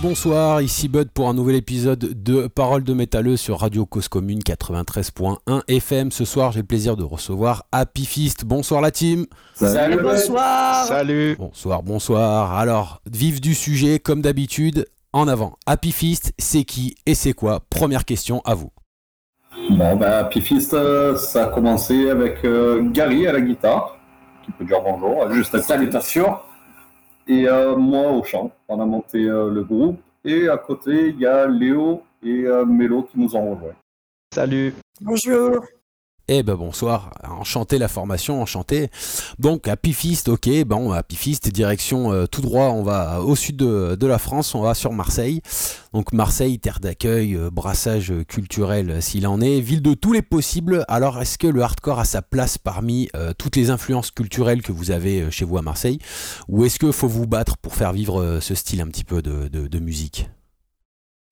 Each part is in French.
Et bonsoir, ici Bud pour un nouvel épisode de Parole de métalleux sur Radio Cause Commune 93.1 FM. Ce soir, j'ai le plaisir de recevoir Happy Fist. Bonsoir la team. Salut, bonsoir. Salut. Bonsoir, bonsoir. Alors, vif du sujet, comme d'habitude, en avant. Happy Fist, c'est qui et c'est quoi? Première question à vous. Bon, ben, Happy Fist, euh, ça a commencé avec euh, Gary à la guitare, qui peut dire bonjour, juste à Salutations. Et euh, moi au chant. On a monté euh, le groupe. Et à côté, il y a Léo et euh, Mélo qui nous ont rejoints. Salut. Bonjour. Eh ben bonsoir, enchanté la formation, enchanté. Donc Happy Fist, ok, bon Happy Fist, direction euh, tout droit, on va au sud de, la France, on va sur Marseille. Donc Marseille, terre d'accueil, euh, brassage culturel euh, s'il en est, ville de tous les possibles. Alors est-ce que le hardcore a sa place parmi toutes les influences culturelles que vous avez chez vous à Marseille? Ou est-ce qu'il faut vous battre pour faire vivre ce style un petit peu de musique?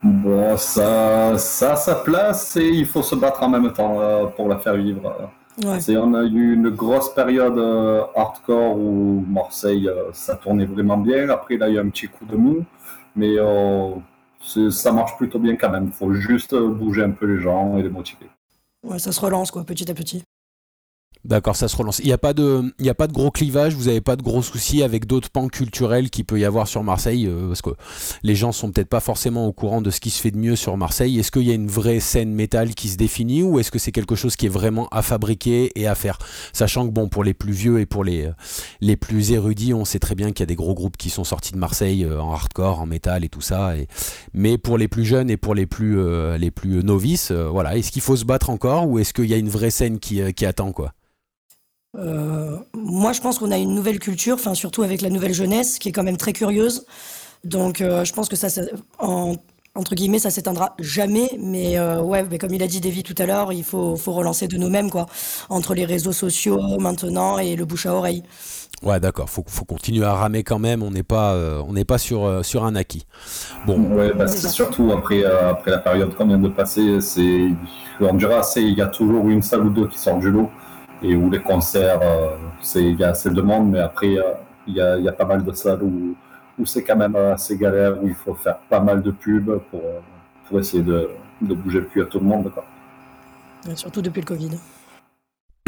Bon, ça, ça a sa place et il faut se battre en même temps euh, pour la faire vivre. Ouais. C'est- on a eu une grosse période euh, hardcore où Marseille, euh, ça tournait vraiment bien. Après, là, il y a eu un petit coup de mou. Mais ça marche plutôt bien quand même. Il faut juste bouger un peu les gens et les motiver. Ouais, ça se relance quoi, petit à petit. D'accord, ça se relance. Il n'y a, pas de- a pas de gros clivage, vous n'avez pas de gros soucis avec d'autres pans culturels qu'il peut y avoir sur Marseille, euh, parce que les gens sont peut-être pas forcément au courant de ce qui se fait de mieux sur Marseille. Est-ce qu'il y a une vraie scène métal qui se définit ou est-ce que c'est quelque chose qui est vraiment à fabriquer et à faire? Sachant que bon, pour les plus vieux et pour les, euh, les plus érudits, on sait très bien qu'il y a des gros groupes qui sont sortis de Marseille euh, en hardcore, en métal et tout ça. Mais pour les plus jeunes et pour les plus, les plus novices, voilà, est-ce qu'il faut se battre encore ou est-ce qu'il y a une vraie scène qui, qui attend quoi? Euh, moi, je pense qu'on a une nouvelle culture, enfin surtout avec la nouvelle jeunesse, qui est quand même très curieuse. Donc, euh, je pense que ça, ça- en- entre guillemets, ça s'éteindra jamais. Mais euh, ouais, mais comme il a dit Davy tout à l'heure, il faut, faut relancer de nous-mêmes quoi, entre les réseaux sociaux maintenant et le bouche à oreille. Ouais, d'accord. Faut, faut continuer à ramer quand même. On n'est pas, euh, on n'est pas sur, euh, sur un acquis. Bon, Ouais, bah, c'est surtout après, euh, après la période qu'on vient de passer, c'est, on dira, c'est, il y a toujours une salle ou deux qui sortent du lot et où les concerts, euh, il y a assez de monde, mais après, euh, il y y a pas mal de salles où, où c'est quand même assez galère, où il faut faire pas mal de pubs pour, pour essayer de, de bouger le cul à tout le monde. Quoi. Surtout depuis le Covid.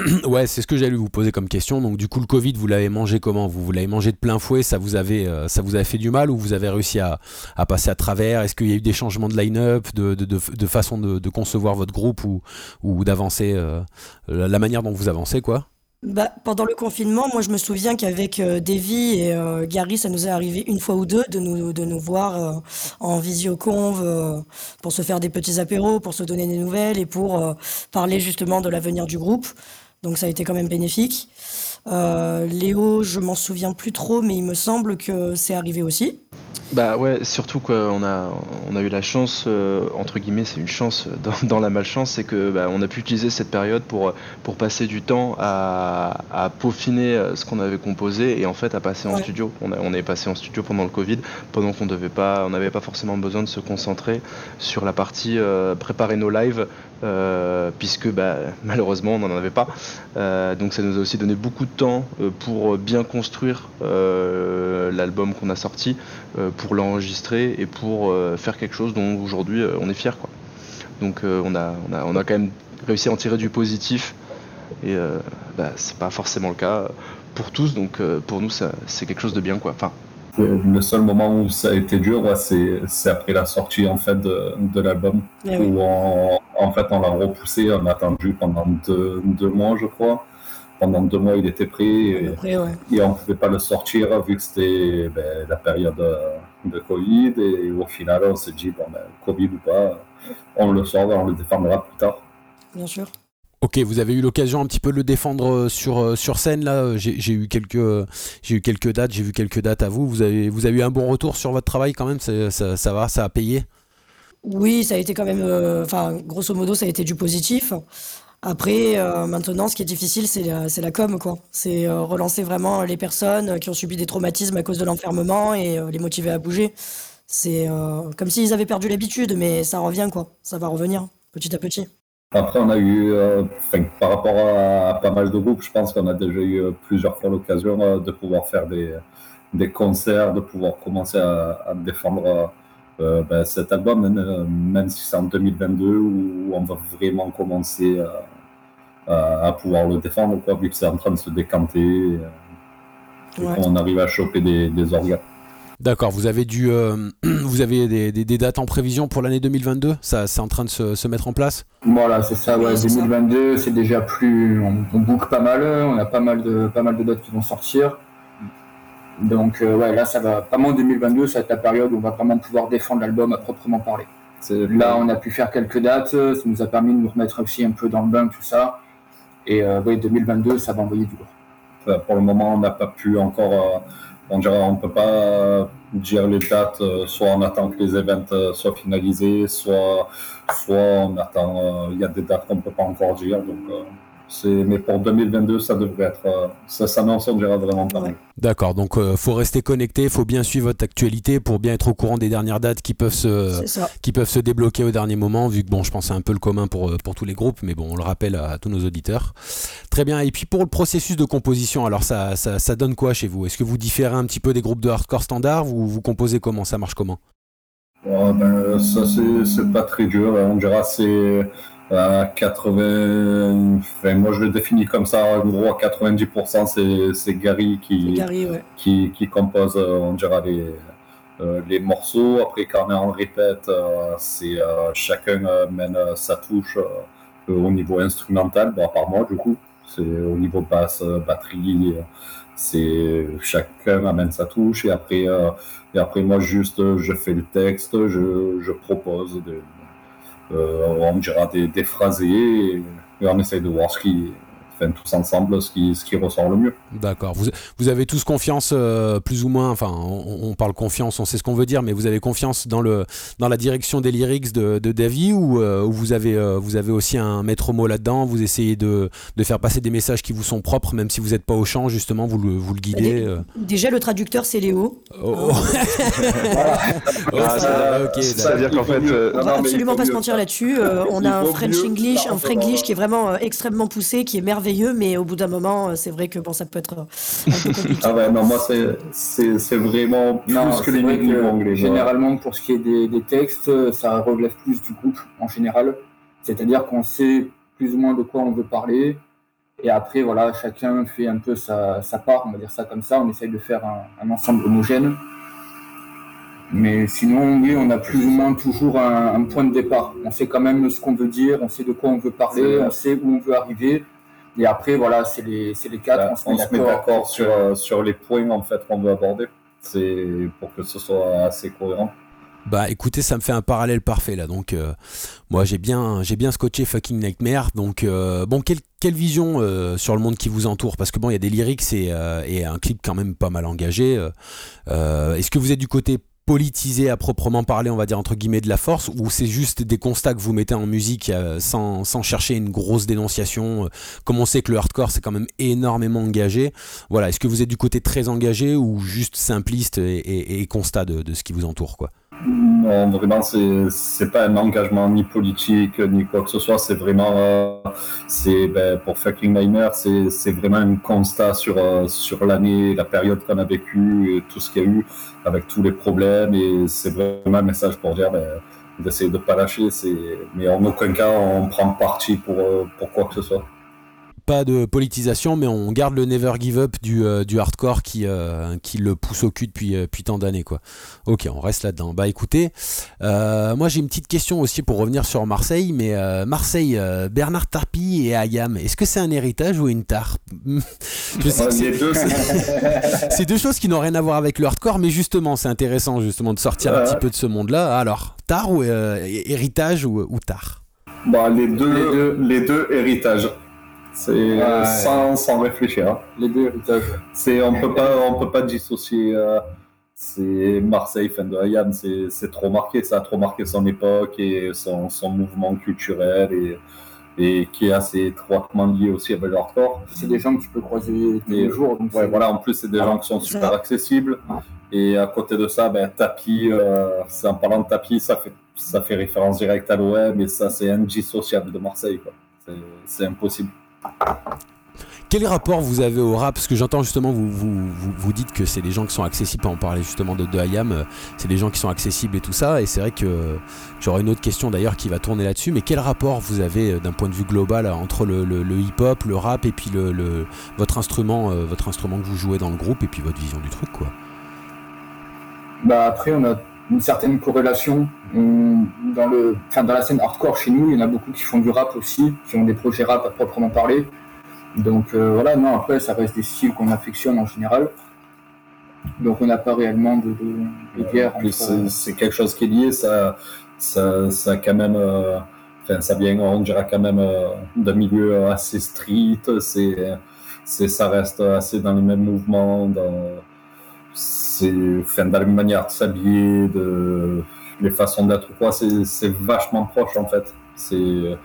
ouais, c'est ce que j'allais vous poser comme question. Donc, du coup, le Covid, vous l'avez mangé comment? Vous, vous l'avez mangé de plein fouet Ça vous avait, euh, ça vous a fait du mal ou vous avez réussi à, à passer à travers? Est-ce qu'il y a eu des changements de line-up, de, de, de, façon de, concevoir votre groupe ou, ou d'avancer euh, la manière dont vous avancez, quoi? Bah, pendant le confinement, moi je me souviens qu'avec euh, Davy et euh, Gary, ça nous est arrivé une fois ou deux de nous, de nous voir en visioconv euh, pour se faire des petits apéros, pour se donner des nouvelles et pour parler justement de l'avenir du groupe. Donc ça a été quand même bénéfique. Euh, Léo, je m'en souviens plus trop, mais il me semble que c'est arrivé aussi. Bah ouais, surtout qu'on a, on a eu la chance, euh, entre guillemets, c'est une chance dans, dans la malchance, c'est que bah, on a pu utiliser cette période pour, pour passer du temps à, à peaufiner euh, ce qu'on avait composé et en fait à passer en Ouais. studio. On, a- on est passé en studio pendant le Covid, pendant qu'on devait pas, on n'avait pas forcément besoin de se concentrer sur la partie euh, préparer nos lives, euh, puisque bah, malheureusement on n'en avait pas. Euh, donc ça nous a aussi donné beaucoup de temps euh, pour bien construire l'album qu'on a sorti, pour l'enregistrer et pour faire quelque chose dont aujourd'hui on est fier. Donc on, a, quand même réussi à en tirer du positif et bah, c'est pas forcément le cas pour tous, donc pour nous c'est quelque chose de bien. Le seul moment où ça a été dur, ouais, c'est, après la sortie en fait de, de l'album. Eh oui. où on, en fait on l'a repoussé, on a attendu pendant deux, deux mois je crois. Pendant deux mois il était prêt et, Après, ouais. et on ne pouvait pas le sortir vu que c'était ben, la période euh, de Covid et au final on s'est dit bon ben Covid ou pas, on le sort, on le défendra plus tard. Bien sûr. Ok, vous avez eu l'occasion un petit peu de le défendre euh, sur, euh, sur scène là. euh, J'ai eu quelques j'ai eu quelques dates, j'ai vu quelques dates à vous. Vous avez vous avez eu un bon retour sur votre travail quand même? Ça, va, ça a payé? Oui, ça a été quand même, enfin, grosso modo, ça a été du positif. Après, maintenant, ce qui est difficile, c'est la, la com, quoi. C'est relancer vraiment les personnes qui ont subi des traumatismes à cause de l'enfermement et les motiver à bouger. C'est comme s'ils avaient perdu l'habitude, mais ça revient, quoi. Ça va revenir petit à petit. Après, on a eu, euh, par rapport à, pas mal de groupes, je pense qu'on a déjà eu euh, plusieurs fois l'occasion euh, de pouvoir faire des, des concerts, de pouvoir commencer à, à défendre euh, ben, cet album, même, si c'est en 2022, où on va vraiment commencer à, pouvoir le défendre, quoi, vu que c'est en train de se décanter, et qu'on arrive à choper des, des organes. D'accord, vous avez dû, vous avez des, dates en prévision pour l'année 2022 Ça, c'est en train de se, mettre en place? Voilà, c'est ça. Ouais, 2022, c'est déjà plus, on, on boucle pas mal, on a pas mal de, pas mal de dates qui vont sortir. Donc euh, ouais, là, ça va vraiment 2022, ça va être la période où on va vraiment pouvoir défendre l'album à proprement parler. Là, on a pu faire quelques dates, ça nous a permis de nous remettre aussi un peu dans le bain, tout ça. Et euh, 2022, ça va envoyer du lourd. Pour le moment, on n'a pas pu encore, euh, on dirait, on peut pas dire les dates, euh, soit on attend que les events soient finalisés, soit, soit on attend, il y a des dates qu'on peut pas encore dire. Donc, mais pour 2022, ça devrait être, euh, ça s'annonce, on dirait vraiment pas mal. D'accord, donc il euh, faut rester connecté, il faut bien suivre votre actualité pour bien être au courant des dernières dates qui peuvent se, qui peuvent se débloquer au dernier moment, vu que bon, je pense c'est un peu le commun pour, euh, pour tous les groupes, mais bon, on le rappelle à, tous nos auditeurs. Très bien, et puis pour le processus de composition, alors ça, ça, ça donne quoi chez vous? Est-ce que vous différez un petit peu des groupes de hardcore standard ou vous composez comment? Ça marche comment? Ben, Ça, c'est pas très dur, on dirait c'est à 80, enfin, moi je le définis comme ça, en gros à 90% c'est Gary qui, qui, qui, compose, euh, on dira, les, euh, les morceaux. Après quand on répète, euh, c'est chacun mène sa touche au niveau instrumental, bon, à part moi du coup, c'est au niveau basse, batterie, c'est chacun amène sa touche. Et après, et après moi juste je fais le texte, je, je propose de euh, on dira des, des phrasés et, on essaye de voir ce qui, enfin, tous ensemble ce qui, ce qui ressort le mieux. D'accord. Vous, vous avez tous confiance, euh, plus ou moins, enfin, on, parle confiance, on sait ce qu'on veut dire, mais vous avez confiance dans, le, dans la direction des lyrics de, de Davy ou, euh, vous, avez, vous avez aussi un maître mot là-dedans Vous essayez de, de, faire passer des messages qui vous sont propres, même si vous n'êtes pas au chant, justement, vous le, vous le guidez Déjà, le traducteur, c'est Léo. Oh. ça, veut dire qu'en fait. on va absolument pas se mentir là-dessus. on a un French English, un French qui est vraiment extrêmement poussé, qui est merveilleux, mais au bout d'un moment, c'est vrai que bon, ça peut être un peu compliqué. ah ouais, non, moi, c'est vraiment plus que les milieux anglais. Généralement, pour ce qui est des, des, textes, ça relève plus du groupe en général. C'est-à-dire qu'on sait plus ou moins de quoi on veut parler. Et après, voilà, chacun fait un peu sa, sa part, on va dire ça comme ça. On essaye de faire un, un ensemble homogène. Mais sinon, oui, on a plus ou moins toujours un, un, point de départ. On sait quand même ce qu'on veut dire, on sait de quoi on veut parler, on sait où on veut arriver. Et après, voilà, c'est les, les quatre. Bah, on se met d'accord sur, euh, sur les points en fait qu'on veut aborder. C'est pour que ce soit assez cohérent. Bah écoutez, ça me fait un parallèle parfait là. Donc euh, moi j'ai bien j'ai bien scotché fucking nightmare. Donc euh, bon quelle, quelle vision sur le monde qui vous entoure? Parce que bon il y a des lyrics et, et, un clip quand même pas mal engagé. Est-ce que vous êtes du côté politisé à proprement parler, on va dire entre guillemets de la force, ou c'est juste des constats que vous mettez en musique euh, sans, chercher une grosse dénonciation euh, Comme on sait que le hardcore c'est quand même énormément engagé, voilà, est-ce que vous êtes du côté très engagé ou juste simpliste et, et, constat de, de, ce qui vous entoure quoi? Non, vraiment, c'est pas un engagement ni politique ni quoi que ce soit. C'est vraiment, euh, c'est ben, pour Fucking Nightmare, c'est vraiment un constat sur euh, sur l'année, la période qu'on a vécue, tout ce qu'il y a eu avec tous les problèmes. Et c'est vraiment un message pour dire ben, d'essayer de pas lâcher. Mais en aucun cas, on prend parti pour euh, pour quoi que ce soit pas de politisation, mais on garde le never give up du, euh, du hardcore qui, euh, qui le pousse au cul depuis, euh, depuis tant d'années. quoi. Ok, on reste là-dedans. Bah écoutez, moi j'ai une petite question aussi pour revenir sur Marseille, mais Marseille, Bernard Tarpy et Ayam, est-ce que c'est un héritage ou une tare Je sais que c'est deux, c'est deux choses qui n'ont rien à voir avec le hardcore, mais justement, c'est intéressant justement de sortir un petit peu de ce monde-là. Alors, tare ou héritage ou, ou bah, les, deux, les deux, les deux héritages. C'est sans, sans, réfléchir. Hein. Les deux héritages. C'est on peut pas on peut pas dissocier. Euh, c'est Marseille, fin de Hayam, c'est trop marqué, ça a trop marqué son époque et son, son mouvement culturel et, et qui est assez étroitement lié aussi avec l'hardcore. C'est des gens que tu peux croiser tous les jours. ouais, voilà, en plus c'est des gens qui sont super accessibles. Et à côté de ça, ben, tapis, euh, c'est en parlant de tapis, ça fait, ça fait référence directe à l'OM et ça c'est indissociable de Marseille. C'est impossible. Quel rapport vous avez au rap? Parce que j'entends justement, vous, vous, vous, dites que c'est des gens qui sont accessibles, on parlait justement de, de euh, c'est des gens qui sont accessibles et tout ça, et c'est vrai que j'aurais une autre question d'ailleurs qui va tourner là-dessus, mais quel rapport vous avez euh, d'un point de vue global entre le, hip-hop, le rap et puis le, votre, instrument, euh, votre instrument que vous jouez dans le groupe et puis votre vision du truc quoi? Bah Après, on a une certaine corrélation. Dans, le, dans la scène hardcore chez nous, il y en a beaucoup qui font du rap aussi, qui ont des projets rap à proprement parler. Donc euh, voilà, non, après, ça reste des styles qu'on affectionne en général. Donc on n'a pas réellement de, guerre. C'est quelque chose qui est lié, ça, ça, ça quand même. Euh, enfin, ça vient, on dirait quand même euh, d'un milieu assez street, c'est, ça reste assez dans les mêmes mouvements, dans, c'est, enfin, dans les manières de s'habiller, de, les façons d'être, quoi, c'est, vachement proche en fait. C'est,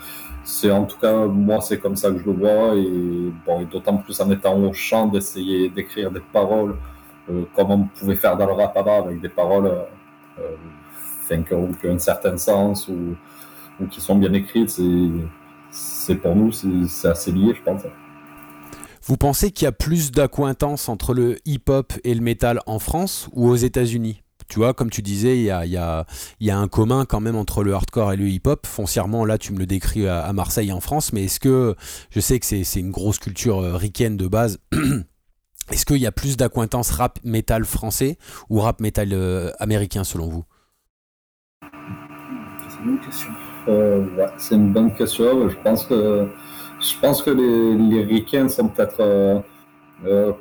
c'est en tout cas, moi, c'est comme ça que je le vois. Et, bon, d'autant plus en étant au chant, d'essayer d'écrire des paroles euh, comme on pouvait faire dans le rap avant, avec des paroles euh, qui ont un certain sens ou, ou, qui sont bien écrites. C'est pour nous, c'est assez lié, je pense. Vous pensez qu'il y a plus d'acquaintance entre le hip-hop et le métal en France ou aux États-Unis? Tu vois, comme tu disais, il y a, un commun quand même entre le hardcore et le hip-hop. Foncièrement, là, tu me le décris à, Marseille en France, mais est-ce que, je sais que c'est une grosse culture euh, ricaine de base, est-ce qu'il y a plus d'acquaintance rap métal français ou rap métal euh, américain selon vous? C'est une bonne question. Euh, c'est une bonne question. Je pense que, les, les ricains sont peut-être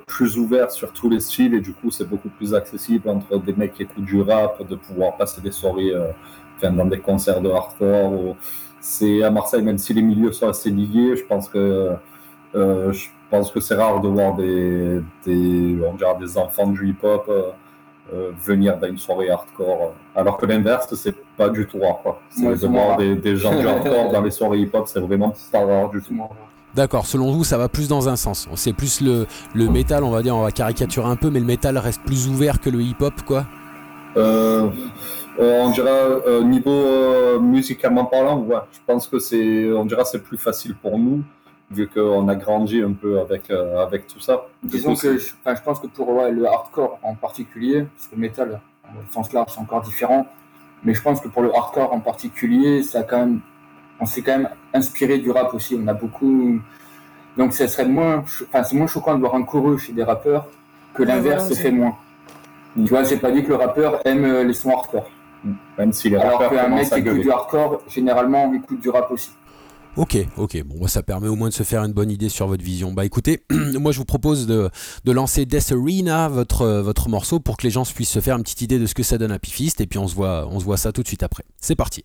plus ouvert sur tous les styles et du coup c'est beaucoup plus accessible entre des mecs qui écoutent du rap, de pouvoir passer des soirées euh, dans des concerts de hardcore. C'est à Marseille, même si les milieux sont assez liés, je pense que euh, je pense que c'est rare de voir des, des, on dirait des enfants du hip-hop venir dans une soirée hardcore. Alors que l'inverse, c'est pas du tout rare. C'est de voir des, des, gens du hardcore dans les soirées hip-hop, c'est vraiment pas rare du tout. D'accord, selon vous, ça va plus dans un sens. C'est plus le, le métal, on va dire, on va caricaturer un peu, mais le métal reste plus ouvert que le hip-hop, quoi euh, euh On dirait, euh, niveau euh, musicalement parlant, ouais, je pense que c'est, on dirait, c'est plus facile pour nous, vu qu'on a grandi un peu avec, avec tout ça. Disons que je, je, pense que pour le hardcore en particulier, parce que le métal, au sens large, c'est encore différent, mais je pense que pour le hardcore en particulier, ça a quand même on s'est quand même inspiré du rap aussi. On a beaucoup. Donc, ça serait moins, enfin, c'est moins choquant de voir un chorus chez des rappeurs que l'inverse se fait moins. Tu vois, j'ai pas dit que le rappeur aime euh, les sons hardcore. Même si les Alors qu'un mec qui écoute du hardcore, généralement, on écoute du rap aussi. Ok, ok, bon, ça permet au moins de se faire une bonne idée sur votre vision. Bah écoutez, moi je vous propose de, de, lancer Death Arena, votre, euh, votre morceau, pour que les gens puissent se faire une petite idée de ce que ça donne à Pifist, et puis on se voit, on se voit ça tout de suite après. C'est parti.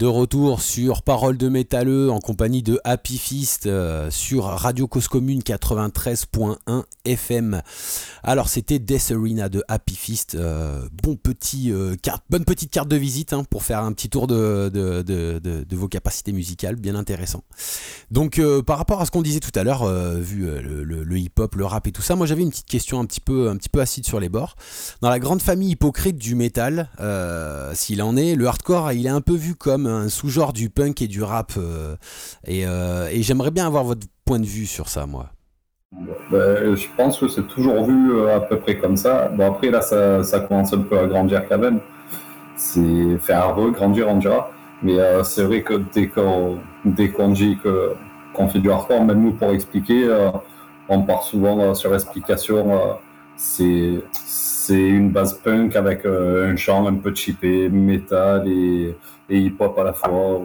De retour sur Parole de métalleux en compagnie de Happy Fist euh, sur Radio Cause Commune 93.1 FM. Alors c'était Death Arena de Happy Fist. Euh, bon euh, carte, bonne petite carte de visite hein, pour faire un petit tour de, vos capacités musicales, bien intéressant. Donc par rapport à ce qu'on disait tout à l'heure, vu le, le hip-hop, le rap et tout ça, moi j'avais une petite question un petit peu, un petit peu acide sur les bords. Dans la grande famille hypocrite du métal, s'il en est, le hardcore il est un peu vu comme un sous-genre du punk et du rap. Euh, euh, et, j'aimerais bien avoir votre point de vue sur ça, moi. Ben, je pense que c'est toujours vu euh, à peu près comme ça. Bon, après, là, ça, commence un peu à grandir quand même. C'est faire regrandir, on dira. Mais c'est vrai que dès qu'on dit qu'on fait du hardcore, même nous, pour expliquer, on part souvent sur l'explication. c'est c'est une base punk avec un chant un peu chippé, métal et et hip-hop à la fois.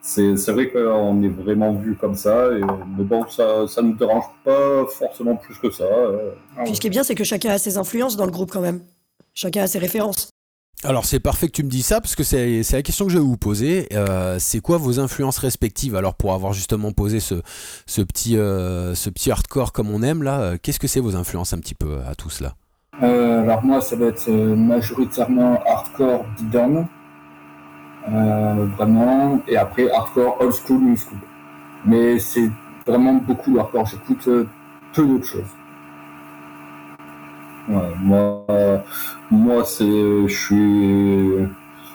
C'est vrai qu'on est vraiment vu comme ça, et, mais bon, ça ne nous dérange pas forcément plus que ça. Euh. Puis ce qui est bien, c'est que chacun a ses influences dans le groupe quand même. Chacun a ses références. Alors c'est parfait que tu me dis ça parce que c'est la question que je vais vous poser. Euh, c'est quoi vos influences respectives Alors pour avoir justement posé ce, ce, petit, euh, ce petit hardcore comme on aime là, qu'est-ce que c'est vos influences un petit peu à tous là? Alors moi ça va être majoritairement hardcore beatdown. Euh, vraiment. Et après, hardcore, old school, new school. Mais c'est vraiment beaucoup hardcore. J'écoute euh, peu d'autres choses. moi, moi c'est, je suis,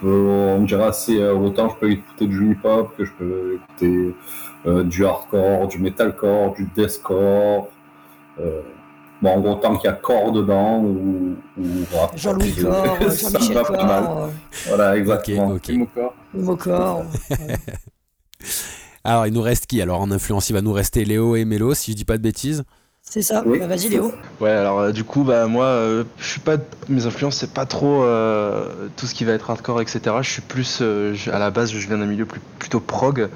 on dirait c'est autant je peux écouter du hip-hop que je peux écouter euh, du hardcore, du metalcore, du deathcore. Bon, en gros, tant qu'il y a corps dedans ou, Jean-Louis Corps, Jean-Michel Corps. Voilà, exactement. Okay, Corps. alors, il nous reste qui? Alors, en influence, il va nous rester Léo et Mélo, si je dis pas de bêtises. C'est ça. Bah, vas-y, Léo. Ouais, alors euh, du coup, bah moi, euh, je suis pas. Mes influences, c'est pas trop euh, tout ce qui va être hardcore, etc. Je suis plus. à la base, je viens d'un milieu plus, plutôt prog.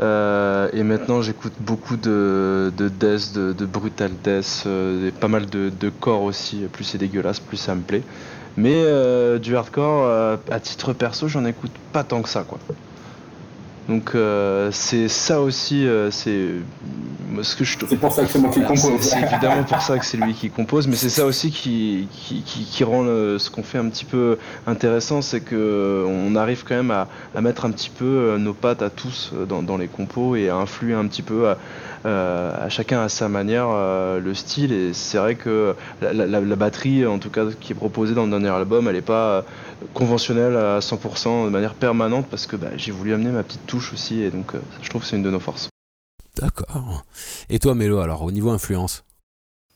Euh, et maintenant j'écoute beaucoup de, de death, de, brutal death, euh, pas mal de, de corps aussi, plus c'est dégueulasse, plus ça me plaît. Mais euh, du hardcore, à titre perso, j'en écoute pas tant que ça. Donc c'est ça aussi, c'est ce que je C'est pour ça que c'est moi qui compose. C'est évidemment pour ça que c'est lui qui compose, mais c'est ça aussi qui, qui, qui, rend ce qu'on fait un petit peu intéressant, c'est que on arrive quand même à, à, mettre un petit peu euh, nos pattes à tous euh, dans, dans les compos et à influer un petit peu à, euh, à chacun à sa manière le style. Et c'est vrai que la, la, la, batterie, en tout cas, qui est proposée dans le dernier album, elle n'est pas conventionnelle à 100% de manière permanente parce que bah, j'ai voulu amener ma petite touche aussi et donc je trouve que c'est une de nos forces. D'accord. Et toi, Mélo, alors, au niveau influence?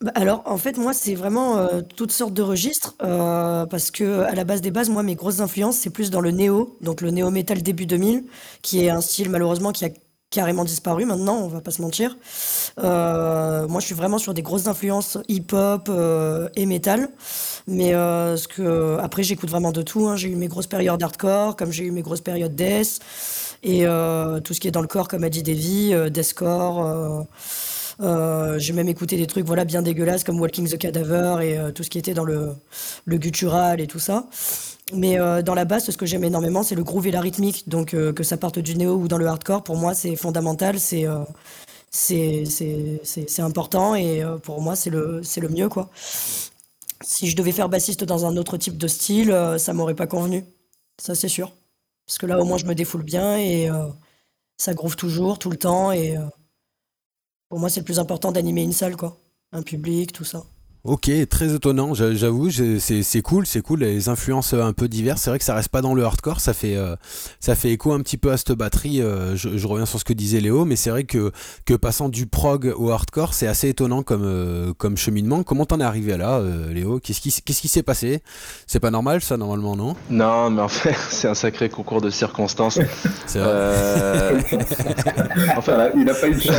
Bah, alors, en fait, moi, c'est vraiment euh, toutes sortes de registres, euh, parce que à la base des bases, moi, mes grosses influences, c'est plus dans le néo, donc le néo metal début 2000, qui est un style malheureusement qui a carrément disparu maintenant, on va pas se mentir. Euh, moi, je suis vraiment sur des grosses influences hip-hop et metal, mais ce que après, j'écoute vraiment de tout. Hein. J'ai eu mes grosses périodes hardcore, comme j'ai eu mes grosses périodes death. Et euh, tout ce qui est dans le corps, comme a dit Davy, euh, Deathcore. Euh, euh, j'ai même écouté des trucs voilà bien dégueulasses comme Walking the Cadaver et tout ce qui était dans le, le guttural et tout ça. Mais dans la basse, ce que j'aime énormément, c'est le groove et la rythmique. Donc que ça parte du néo ou dans le hardcore, pour moi, c'est fondamental. C'est c'est important et pour moi, c'est le, le mieux. quoi. Si je devais faire bassiste dans un autre type de style, ça m'aurait pas convenu. Ça, c'est sûr. Parce que là, au moins, je me défoule bien et euh, ça groove toujours, tout le temps. Et euh, pour moi, c'est le plus important d'animer une salle, quoi. Un public, tout ça. Ok, très étonnant, j'avoue, c'est cool, c'est cool, les influences euh, un peu diverses. C'est vrai que ça reste pas dans le hardcore, ça fait, euh, ça fait écho un petit peu à cette batterie. Euh, je, reviens sur ce que disait Léo, mais c'est vrai que, que passant du prog au hardcore, c'est assez étonnant comme, comme cheminement. Comment t'en es arrivé là, Léo? Qu'est-ce qui s'est passé? C'est pas normal ça, normalement, non? Non, mais en fait, c'est un sacré concours de circonstances. c'est vrai. enfin, il a pas eu de chance,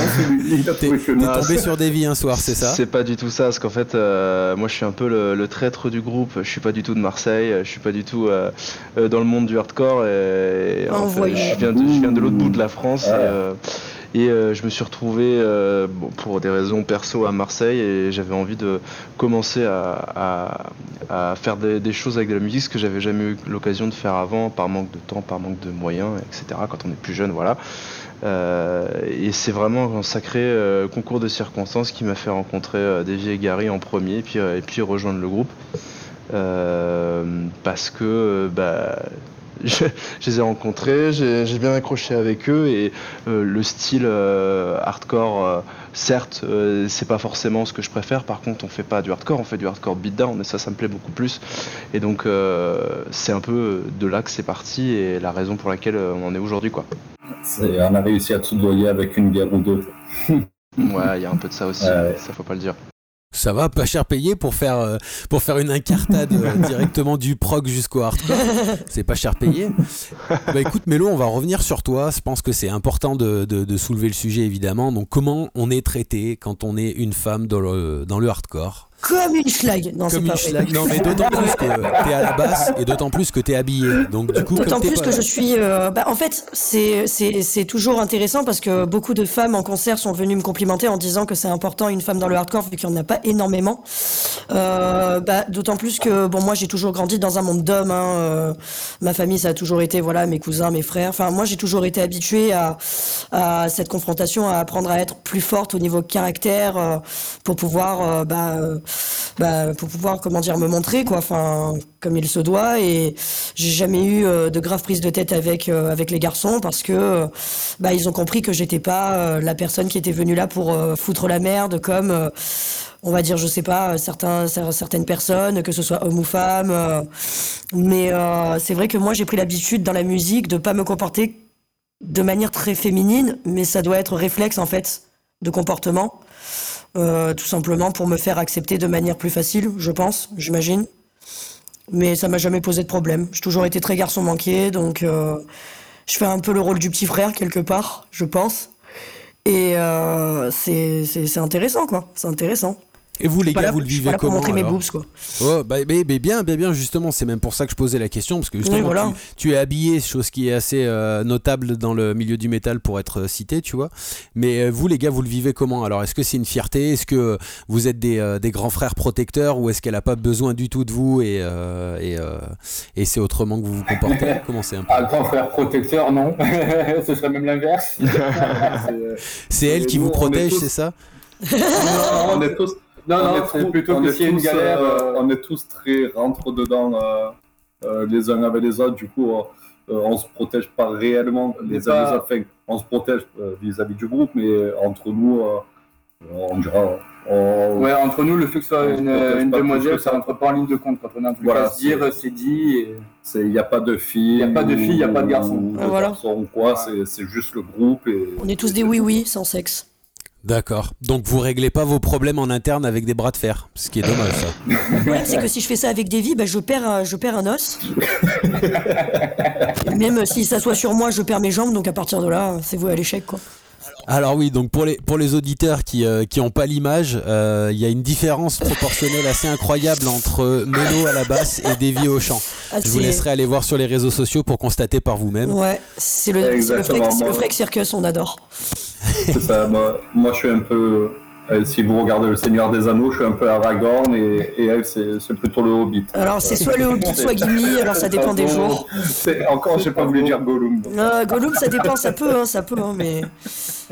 il a tombé sur des vies un soir, c'est ça? C'est pas du tout ça, parce qu'en fait. Euh, moi, je suis un peu le, traître du groupe. Je suis pas du tout de Marseille. Je suis pas du tout euh, euh, dans le monde du hardcore. Et, je, viens de, l'autre bout de la France. Et je me suis retrouvé pour des raisons perso à Marseille et j'avais envie de commencer à, faire des, choses avec de la musique, ce que j'avais jamais eu l'occasion de faire avant, par manque de temps, par manque de moyens, etc. Quand on est plus jeune, voilà. Et c'est vraiment un sacré concours de circonstances qui m'a fait rencontrer Davy et Gary en premier, et puis, et puis rejoindre le groupe. parce que bah, je, les ai rencontrés, j'ai bien accroché avec eux et euh, le style euh, hardcore, euh, certes, c'est pas forcément ce que je préfère. Par contre, on fait pas du hardcore, on fait du hardcore beatdown et ça, ça me plaît beaucoup plus. Et donc, c'est un peu de là que c'est parti et la raison pour laquelle on en est aujourd'hui, quoi. On a réussi à tout doyer avec une guerre ou deux. ouais, il y a un peu de ça aussi, ça faut pas le dire. Ça va, pas cher payé pour faire, euh, pour faire une incartade euh, directement du prog jusqu'au hardcore. C'est pas cher payé. Bah écoute Mélo, on va revenir sur toi. Je pense que c'est important de, de, soulever le sujet évidemment. Donc comment on est traité quand on est une femme dans le, dans le hardcore? Comme une schlag. Non, comme une schlag. Non, mais d'autant plus que t'es à la basse et d'autant plus que t'es habillé. Donc du coup, d'autant plus que je suis. Euh, bah, en fait, c'est c'est toujours intéressant parce que beaucoup de femmes en concert sont venues me complimenter en disant que c'est important une femme dans le hardcore vu qu'il n'y en a pas énormément. Euh, bah, d'autant plus que bon, moi j'ai toujours grandi dans un monde d'hommes. Hein, euh, ma famille, ça a toujours été voilà mes cousins, mes frères. Enfin, moi j'ai toujours été habituée à à cette confrontation, à apprendre à être plus forte au niveau caractère euh, pour pouvoir bah bah, pour pouvoir comment dire me montrer quoi. Enfin comme il se doit. Et j'ai jamais eu euh, de grave prise de tête avec euh, avec les garçons parce que euh, bah ils ont compris que j'étais pas la personne qui était venue là pour foutre la merde comme on va dire je sais pas certains certaines personnes que ce soit homme ou femme mais c'est vrai que moi j'ai pris l'habitude dans la musique de pas me comporter de manière très féminine mais ça doit être réflexe en fait de comportement euh, tout simplement pour me faire accepter de manière plus facile, je pense, j'imagine. Mais ça m'a jamais posé de problème. J'ai toujours été très garçon manqué, donc euh, je fais un peu le rôle du petit frère quelque part, je pense. Et euh, c'est intéressant, quoi. C'est intéressant. Et vous, les gars, vous le vivez comment pour montrer mes boobs, quoi. Oh, bah, bien, bien, bien, justement, c'est même pour ça que je posais la question, parce que justement, tu, es habillé, chose qui est assez euh, notable dans le milieu du métal pour être euh, cité, tu vois. Mais euh, vous, les gars, vous le vivez comment Alors, est-ce que c'est une fierté? Est-ce que vous êtes des, des, grands frères protecteurs ou est-ce qu'elle n'a pas besoin du tout de vous et, et, et c'est autrement que vous vous comportez? Comment c'est un peu? grand frère protecteur, non. Ce serait même l'inverse. c'est elle qui vous protège, c'est ça? Non, on est tous non, on non, est plutôt que s'il une galère. Euh, euh, on est tous très rentre-dedans euh, les uns avec les autres. Du coup, on se protège pas réellement les uns les autres. Enfin, on se protège vis-à-vis du groupe, mais entre nous, on dira. Ouais, entre nous, le fait que ce soit une, une demoiselle, ça rentre pas en ligne de compte. Quand on a un truc à se dire, c'est dit. Il n'y a pas de filles. Il n'y a pas de filles, il n'y a pas de garçons. voilà. quoi, c'est juste le groupe. Et... On est tous des oui-oui sans sexe. D'accord. Donc vous réglez pas vos problèmes en interne avec des bras de fer, ce qui est dommage ça. Le problème c'est que si je fais ça avec des vies, bah, je, perds, je perds un os. Même si ça soit sur moi, je perds mes jambes, donc à partir de là, c'est vous à l'échec quoi. Alors oui, donc pour les, pour les auditeurs qui n'ont euh, pas l'image, euh, il y a une différence proportionnelle assez incroyable entre Melo à la basse et Davy au chant. Ah, je vous laisserai aller voir sur les réseaux sociaux pour constater par vous-même. Ouais, c'est le, le, le Circus, on adore. C'est ça, moi, moi je suis un peu euh, si vous regardez Le Seigneur des Anneaux, je suis un peu Aragorn et, et elle, c'est plutôt le Hobbit. Alors, c'est soit le Hobbit, soit Gimli, alors ça dépend des jours. Encore, j'ai pas voulu dire Gollum. Non, Gollum, ça dépend, ça peut, hein, ça peut, hein, mais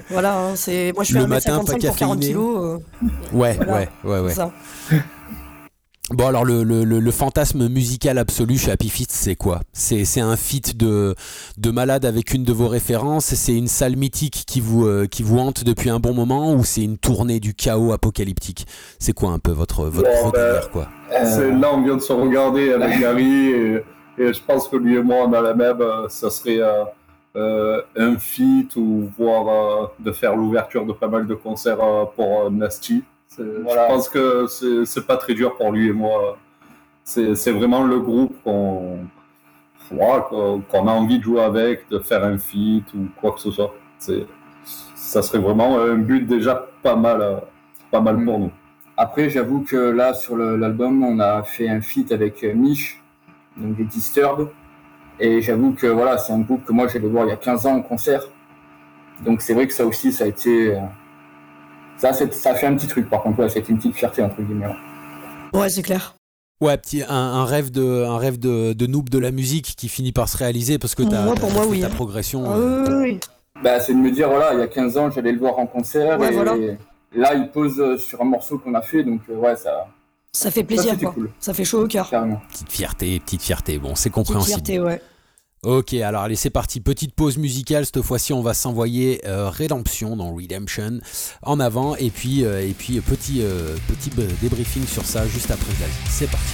voilà, hein, c'est moi je fais 1m55 pour 40 kilos. Euh... Ouais, ouais, ouais, ouais. Bon alors le, le, le, fantasme musical absolu chez Happy Feet c'est quoi? C'est un feat de, de malade avec une de vos références? C'est une salle mythique qui vous, euh, qui vous hante depuis un bon moment Ou c'est une tournée du chaos apocalyptique? C'est quoi un peu votre, votre gros ben, quoi? euh, Là on vient de se regarder avec Gary et, et, je pense que lui et moi on a la même euh, Ça serait un feat ou voire de faire l'ouverture de pas mal de concerts pour Nasty je pense que c'est pas très dur pour lui et moi. C'est vraiment le groupe qu'on qu'on a envie de jouer avec, de faire un feat ou quoi que ce soit. Ça serait vraiment un but déjà pas mal, pas mal pour mm. nous. Après, j'avoue que là, sur l'album, on a fait un feat avec Mich, donc des Disturbed. Et j'avoue que voilà, c'est un groupe que moi, j'allais voir il y a 15 ans en concert. Donc c'est vrai que ça aussi, ça a été. Ça, ça fait un petit truc, par contre, ouais, été une petite fierté, entre guillemets. Ouais, c'est clair. Ouais, petit, un, rêve de, un rêve de, de, noob de la musique qui finit par se réaliser parce que tu as, pour moi, oui, ta progression. Ah, oui, Bah, c'est de me dire, voilà, il y a 15 ans, j'allais le voir en concert et, là, il pose sur un morceau qu'on a fait, donc ouais, ça. Ça fait plaisir, ça, quoi. Ça fait chaud au cœur. Petite fierté, petite fierté. Bon, c'est compréhensible. Petite fierté, ouais. Ok, alors allez, c'est parti. Petite pause musicale. Cette fois-ci, on va s'envoyer euh, Redemption dans Redemption en avant. Et puis, euh, et puis petit, euh, petit débriefing sur ça juste après. C'est parti.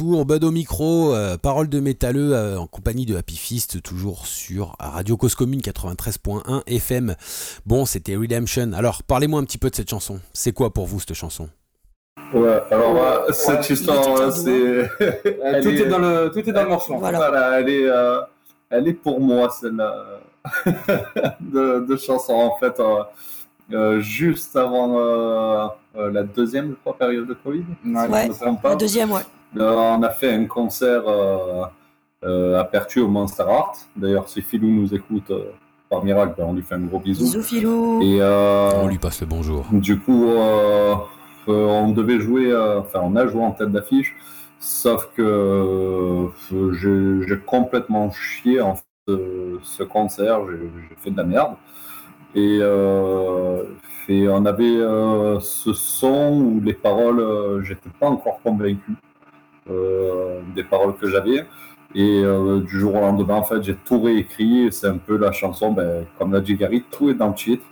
retour, Bud au micro, euh, parole de métalleux euh, en compagnie de Happy Fist, toujours sur Radio Cause Commune 93.1 FM. Bon, c'était Redemption. Alors, parlez-moi un petit peu de cette chanson. C'est quoi pour vous cette chanson? Ouais, alors cette histoire, c'est. tout, est dans le, tout est dans le morceau. Voilà, elle, est, euh, elle est pour moi, celle-là, de, de chanson en fait. juste avant la deuxième, je période de Covid. Ouais, la deuxième, ouais. Euh, on a fait un concert euh, euh, à Pertu au Monster Art. D'ailleurs, si Philou nous écoute, par miracle, ben, on lui fait un gros bisou. Bisous, Philou. Et euh, On lui passe le bonjour. du coup, euh, euh, on devait jouer, euh, enfin, on a joué en tête d'affiche, sauf que euh, j'ai complètement chié en fait, euh, ce concert, j'ai fait de la merde. Et, euh, et on avait euh, ce son où les paroles, euh, j'étais pas encore convaincu euh, des paroles que j'avais. Et euh, du jour au lendemain, en fait, j'ai tout réécrit. C'est un peu la chanson, ben, comme l'a dit Gary, tout est dans le titre.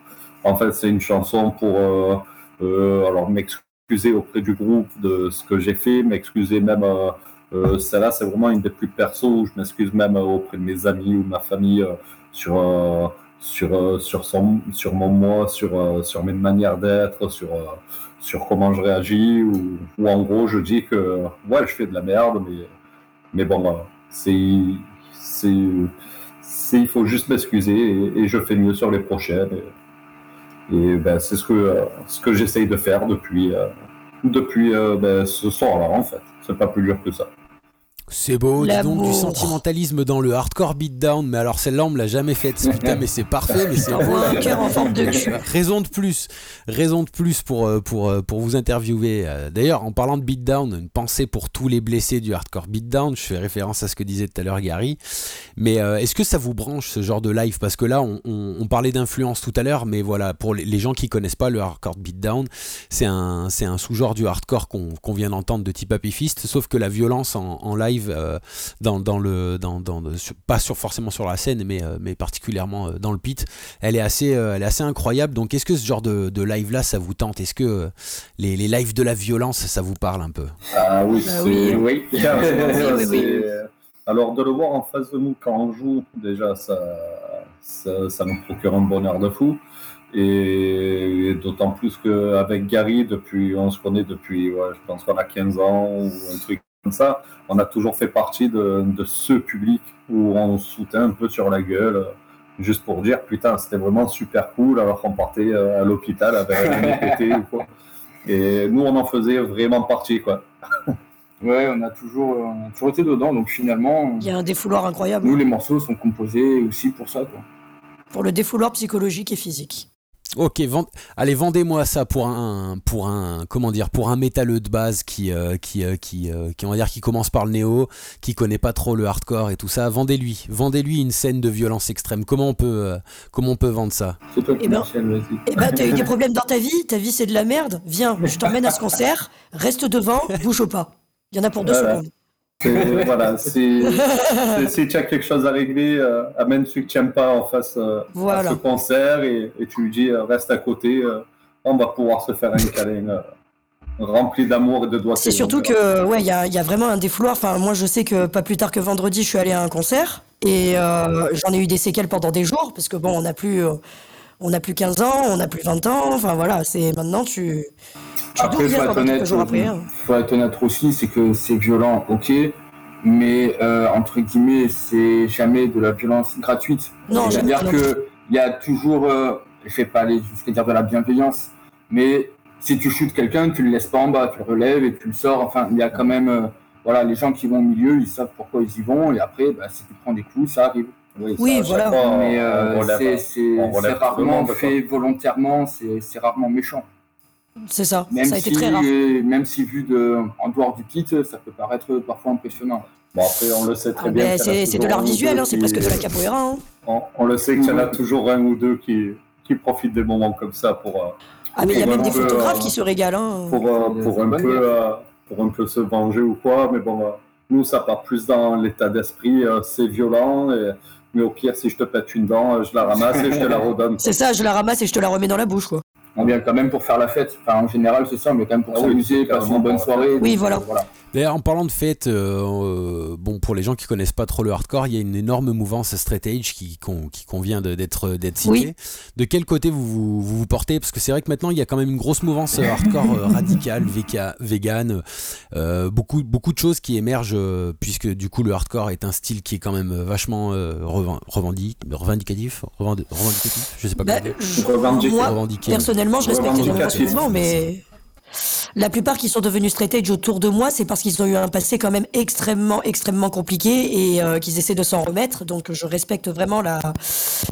En fait, c'est une chanson pour euh, euh, alors m'excuser auprès du groupe de ce que j'ai fait, m'excuser même. Euh, euh, Celle-là, c'est vraiment une des plus perso où je m'excuse même euh, auprès de mes amis ou ma famille euh, sur, euh, sur, euh, sur, sur mon moi, sur, euh, sur mes manières d'être, sur, euh, sur comment je réagis. Ou, ou en gros, je dis que ouais, je fais de la merde, mais, mais bon, voilà. C'est, c'est, il faut juste m'excuser et, je fais mieux sur les prochaines. Et, et ben, c'est ce que, ce que j'essaye de faire depuis, euh, depuis euh, ben, ce soir-là, en fait. C'est pas plus dur que ça. C'est beau, dis donc du sentimentalisme dans le hardcore beatdown, mais alors celle-là on me l'a jamais faite, putain mais c'est parfait, mais c'est Envoie un cœur en forme de cul. Raison de plus, raison de plus pour, euh, pour, euh, pour vous interviewer. Euh, D'ailleurs, en parlant de beatdown, une pensée pour tous les blessés du hardcore beatdown. Je fais référence à ce que disait tout à l'heure Gary. Mais euh, est-ce que ça vous branche ce genre de live? Parce que là, on, on- on parlait d'influence tout à l'heure, mais voilà, pour les, gens qui connaissent pas le hardcore beatdown, c'est un, un sous-genre du hardcore qu'on vient d'entendre de type Happy Fist, sauf que la violence en, en live, euh, dans, dans le, dans, dans, sur- pas sur, forcément sur la scène, mais, euh, mais particulièrement euh, dans le pit, elle est assez, euh, elle est assez incroyable. Donc, est-ce que ce genre de, de live-là, ça vous tente? Est-ce que euh, les, les lives de la violence, ça vous parle un peu? Ah oui, Bah. Oui. Oui, Alors de le voir en face de nous quand on joue, déjà ça, ça, ça nous procure un bonheur de fou. Et, d'autant plus qu'avec Gary, depuis, on se connaît depuis, ouais, je pense qu'on a 15 ans ou un truc comme ça, on a toujours fait partie de, de ce public où on se foutait un peu sur la gueule, euh, juste pour dire putain, c'était vraiment super cool alors qu'on partait euh, à l'hôpital avec un pété ou quoi. Et nous, on en faisait vraiment partie, quoi. Ouais, on a toujours, euh, on a toujours été dedans, donc finalement, Il y a un défouloir incroyable nous les morceaux sont composés aussi pour ça, quoi. pour le défouloir psychologique et physique. Ok, vend- allez, vendez-moi ça pour un, pour un, comment dire, pour un métalleux de base qui, euh, qui, euh, qui, euh, qui, on va dire, qui commence par le néo, qui connaît pas trop le hardcore et tout ça. Vendez-lui, vendez-lui une scène de violence extrême. Comment on peut, euh, comment on peut vendre ça? C'est toi qui Eh ben-. Eh ben, t'as eu des problèmes dans ta vie, ta vie c'est de la merde? Viens, je t'emmène à ce concert, reste devant, bouge pas. Il y en a pour deux Voilà. secondes. Voilà, si tu as quelque chose à régler, euh, amène celui que tu n'aimes pas en face euh, Voilà. à ce concert et, et tu lui dis euh, reste à côté, euh, on va pouvoir se faire un câlin rempli d'amour et de doigts. C'est surtout que, ouais, il y a, y a vraiment un défouloir. Enfin, moi, je sais que pas plus tard que vendredi, je suis allé à un concert et j'en ai eu des séquelles pendant des jours parce que bon, on n'a plus, on n'a plus 15 ans, on n'a plus 20 ans. Enfin voilà, c'est maintenant tu Après, douilles faut être honnête, hein. faut être honnête aussi, c'est que c'est violent, ok, mais euh, entre guillemets, c'est jamais de la violence gratuite. Non, C'est-à-dire que il y a toujours, euh, je vais pas aller jusqu'à dire de la bienveillance, mais si tu shootes quelqu'un, tu le laisses pas en bas, tu le relèves et tu le sors. Enfin, il y a quand même, euh, voilà, les gens qui vont au milieu, ils savent pourquoi ils y vont, et après, bah, si tu prends des coups, ça arrive. Oui, voilà. mais euh, c'est- rarement fait volontairement, c'est rarement méchant. C'est ça. Même ça a été si, très rare. même si vu de, en dehors du kit, ça peut paraître parfois impressionnant. Bon, après, on le sait très Ah, bien. c'est de l'art visuel, hein, c'est presque de la capoeira. hein. On, on le sait qu'il y en a toujours un ou deux qui, qui profitent des moments comme ça pour, euh, Ah, mais il y a même des peu, photographes euh, qui se régalent. hein. pour, euh, pour, un peu, euh, pour un peu se venger ou quoi. Mais bon, euh, nous, ça part plus dans l'état d'esprit. euh, c'est violent. Et, mais au pire, si je te pète une dent, euh, je la ramasse et je te la redonne. C'est ça, je la ramasse et je te la remets dans la bouche, quoi. On vient quand même pour faire la fête. Enfin, en général, c'est ça, mais quand même pour Ah s'amuser, passer une bonne soirée. Oui, Donc, voilà. euh, voilà. D'ailleurs, en parlant de fête, euh, euh, bon, pour les gens qui connaissent pas trop le hardcore, il y a une énorme mouvance straight edge qui, qui convient de- d'être d'être citée. Oui. De quel côté vous vous, vous vous portez? Parce que c'est vrai que maintenant, il y a quand même une grosse mouvance euh, hardcore euh, radicale, véca- vegan, euh, beaucoup, beaucoup de choses qui émergent, euh, puisque du coup, le hardcore est un style qui est quand même euh, vachement euh, reven- revendic- revendicatif, revend- revendicatif, je sais pas Bah, comment dire. moi, Revendiquer. personnellement, je respecte énormément ce Revendicatif. mouvement, mais La plupart qui sont devenus straight edge autour de moi, c'est parce qu'ils ont eu un passé quand même extrêmement, extrêmement compliqué et euh, qu'ils essaient de s'en remettre. Donc, je respecte vraiment la,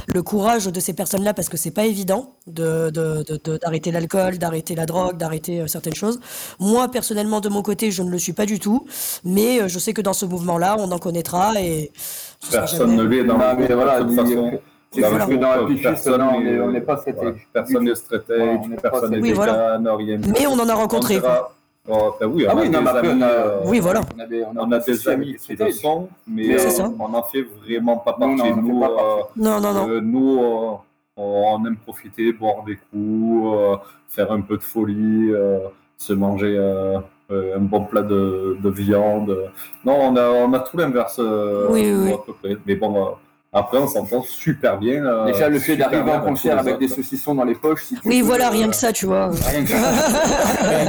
le courage de ces personnes-là parce que c'est pas évident de, d'arrêter l'alcool, d'arrêter la drogue, d'arrêter euh, certaines choses. Moi, personnellement, de mon côté, je ne le suis pas du tout, mais euh, je sais que dans ce mouvement-là, on en connaîtra et personne ne l'est dans la voilà, de toute façon. Dans, la on n'est pas straight Personne n'est straight personne n'est vegan, Mais on en a rencontré. Oh, ben oui, on ah a oui, des non, amis, on a, euh, oui, voilà. On a, des, on a, on a des amis qui le sont, mais, mais euh, on n'en fait vraiment pas partie. Non, nous, pas euh, non, non, non. Euh, nous euh, on aime profiter, boire des coups, euh, faire un peu de folie, se manger un bon plat de, de, viande. Non, on a, on a tout l'inverse. oui, oui. À peu près. Mais bon, après, on s'entend super bien. Euh, Déjà, le fait d'arriver en concert avec des saucissons dans les poches. Si oui, voilà, rien que ça, tu vois. Rien que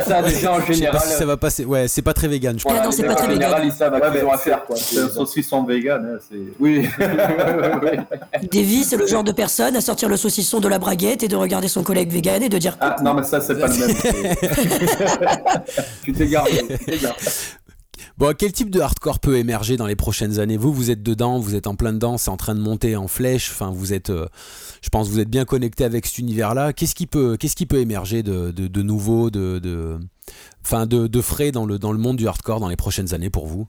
ça. déjà, en général. ça va passer. Ouais, c'est pas très vegan, je crois. non, c'est pas très vegan. ils savent à quoi faire, quoi. C'est un saucisson vegan. Hein, oui. Davy, c'est le genre de personne à sortir le saucisson de la braguette et de regarder son collègue vegan et de dire. Ah, non, mais ça, c'est pas le même. tu t'es gardé. Bon, quel type de hardcore peut émerger dans les prochaines années? Vous, vous êtes dedans, vous êtes en plein dedans, c'est en train de monter en flèche. Enfin, vous êtes, euh, je pense, vous êtes bien connecté avec cet univers-là. Qu'est-ce qui peut, qu'est-ce qui peut émerger de, de, de nouveau, de, enfin, de frais dans le, dans le monde du hardcore dans les prochaines années pour vous?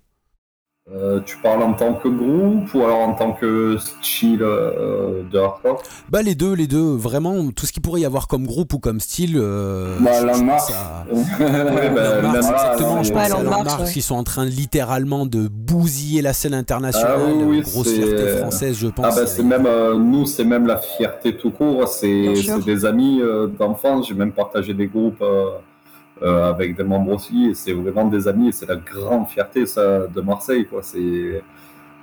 Euh, tu parles en tant que groupe ou alors en tant que style euh, de hardcore Bah les deux, les deux, vraiment tout ce qu'il pourrait y avoir comme groupe ou comme style. Euh, bah Landmark. Ça... ouais, bah, exactement. Je pense à Landmark ouais. qui sont en train littéralement de bousiller la scène internationale. Ah, oui, grosse fierté française, je pense. Ah bah c'est même euh, nous, c'est même la fierté tout court. C'est des amis euh, d'enfance. J'ai même partagé des groupes. Euh, avec des membres aussi. C'est vraiment des amis c'est la grande fierté de Marseille. Quoi. C'est,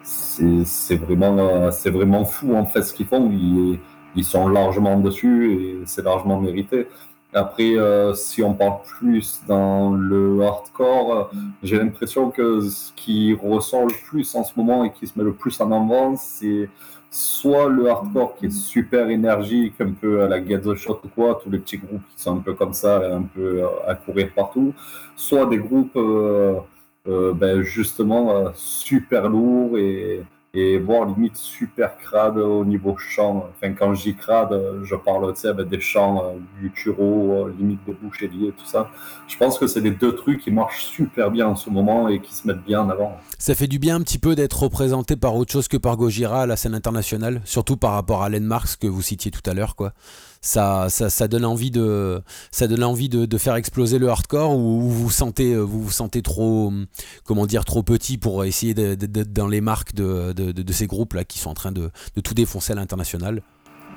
c'est, vraiment, c'est vraiment fou en fait ce qu'ils font. Ils, ils sont largement dessus et c'est largement mérité. Après, euh, si on parle plus dans le hardcore, j'ai l'impression que ce qui ressort le plus en ce moment et qui se met le plus en avant, c'est soit le hardcore qui est super énergique, un peu à la Get the Shot ou quoi, tous les petits groupes qui sont un peu comme ça, un peu à courir partout, soit des groupes euh, euh, ben justement euh, super lourds et, et voire limite super crade au niveau chant. Enfin, quand je dis crade, je parle avec des chants du turo, limite des boucheliers, tout ça. Je pense que c'est les deux trucs qui marchent super bien en ce moment et qui se mettent bien en avant. Ça fait du bien un petit peu d'être représenté par autre chose que par Gojira à la scène internationale, surtout par rapport à Len Marx que vous citiez tout à l'heure, quoi. Ça, ça, ça, donne envie de, ça donne envie de, de, faire exploser le hardcore ou vous vous sentez, vous vous sentez trop, comment dire, trop petit pour essayer d'être dans les marques de, de, de, ces groupes là qui sont en train de, tout défoncer à l'international?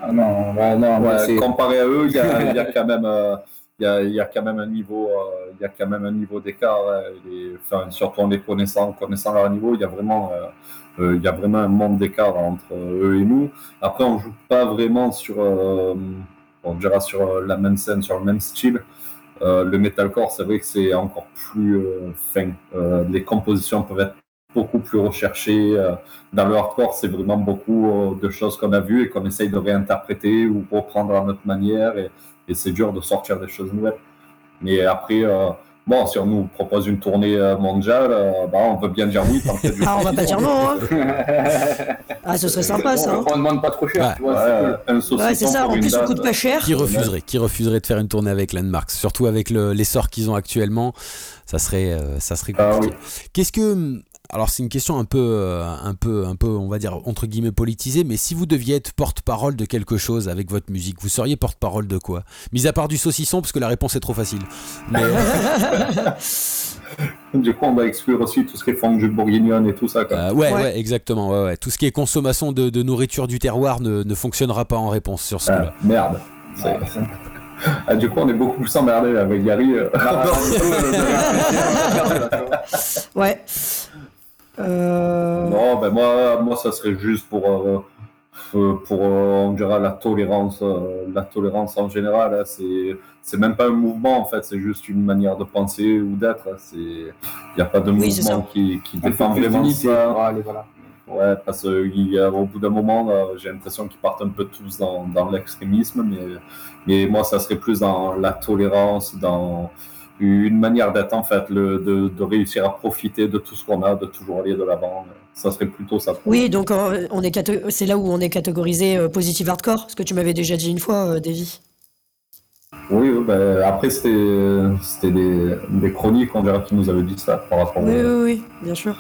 Ah non, non, ouais, comparé à eux, il y, y a, quand même. Euh, il y, a, il y a, quand même un niveau, euh, il y a quand même un niveau d'écart. Hein, enfin, surtout en les connaissant, connaissant leur niveau, il y a vraiment, euh, euh, il y a vraiment un monde d'écart entre eux et nous. Après, on joue pas vraiment sur, on dira sur la même scène, sur le même style. le metalcore, c'est vrai que c'est encore plus fin. les compositions peuvent être beaucoup plus recherchées. dans le hardcore, c'est vraiment beaucoup de choses qu'on a vues et qu'on essaye de réinterpréter ou reprendre à notre manière. Et, et c'est dur de sortir des choses nouvelles. Mais après, euh, bon, si on nous propose une tournée euh, mondiale, euh, bah, on veut bien dire oui. Tant que ah, on va pas dire non. Hein. ah, ce serait sympa ça. On ne demande pas trop cher. Ouais. ouais, c'est ça. En plus, ça coûte pas cher. Qui refuserait Qui refuserait de faire une tournée avec Landmarks Surtout avec l'essor qu'ils ont actuellement, ça serait, ça serait ah compliqué. Ah, oui. Qu'est-ce que alors c'est une question un peu, euh, un peu, un peu, on va dire entre guillemets politisée, mais si vous deviez être porte-parole de quelque chose avec votre musique, vous seriez porte-parole de quoi? Mis à part du saucisson, parce que la réponse est trop facile. Mais... Euh, du coup, on va exclure aussi tout ce qui est fondue bourguignonne et tout ça. Euh, ouais, ouais, exactement. Ouais, ouais. Tout ce qui est consommation de, de nourriture du terroir ne, ne, fonctionnera pas en réponse sur ce ah, Merde. Ah, du coup, on est beaucoup plus emmerdé avec Gary. Ah, ouais. Euh... Non, ben moi, moi, ça serait juste pour, euh, euh pour euh, on dirait la tolérance, euh, la tolérance en général. Hein, c'est, c'est même pas un mouvement en fait, c'est juste une manière de penser ou d'être. C'est, il n'y a pas de oui, mouvement qui, qui défend vraiment ça. voilà. Ouais, parce qu'au bout d'un moment, j'ai l'impression qu'ils partent un peu tous dans, dans l'extrémisme, mais, mais moi, ça serait plus dans la tolérance, dans une manière d'être en fait, le, de, de, réussir à profiter de tout ce qu'on a, de toujours aller de l'avant. Ça serait plutôt ça. Oui, donc on est c'est là où on est catégorisé euh, positive hardcore, ce que tu m'avais déjà dit une fois, euh, Davy. Oui, ben, après c'était des, des, chroniques, on dirait, qui nous avaient dit ça par rapport. Oui, oui, oui, bien sûr.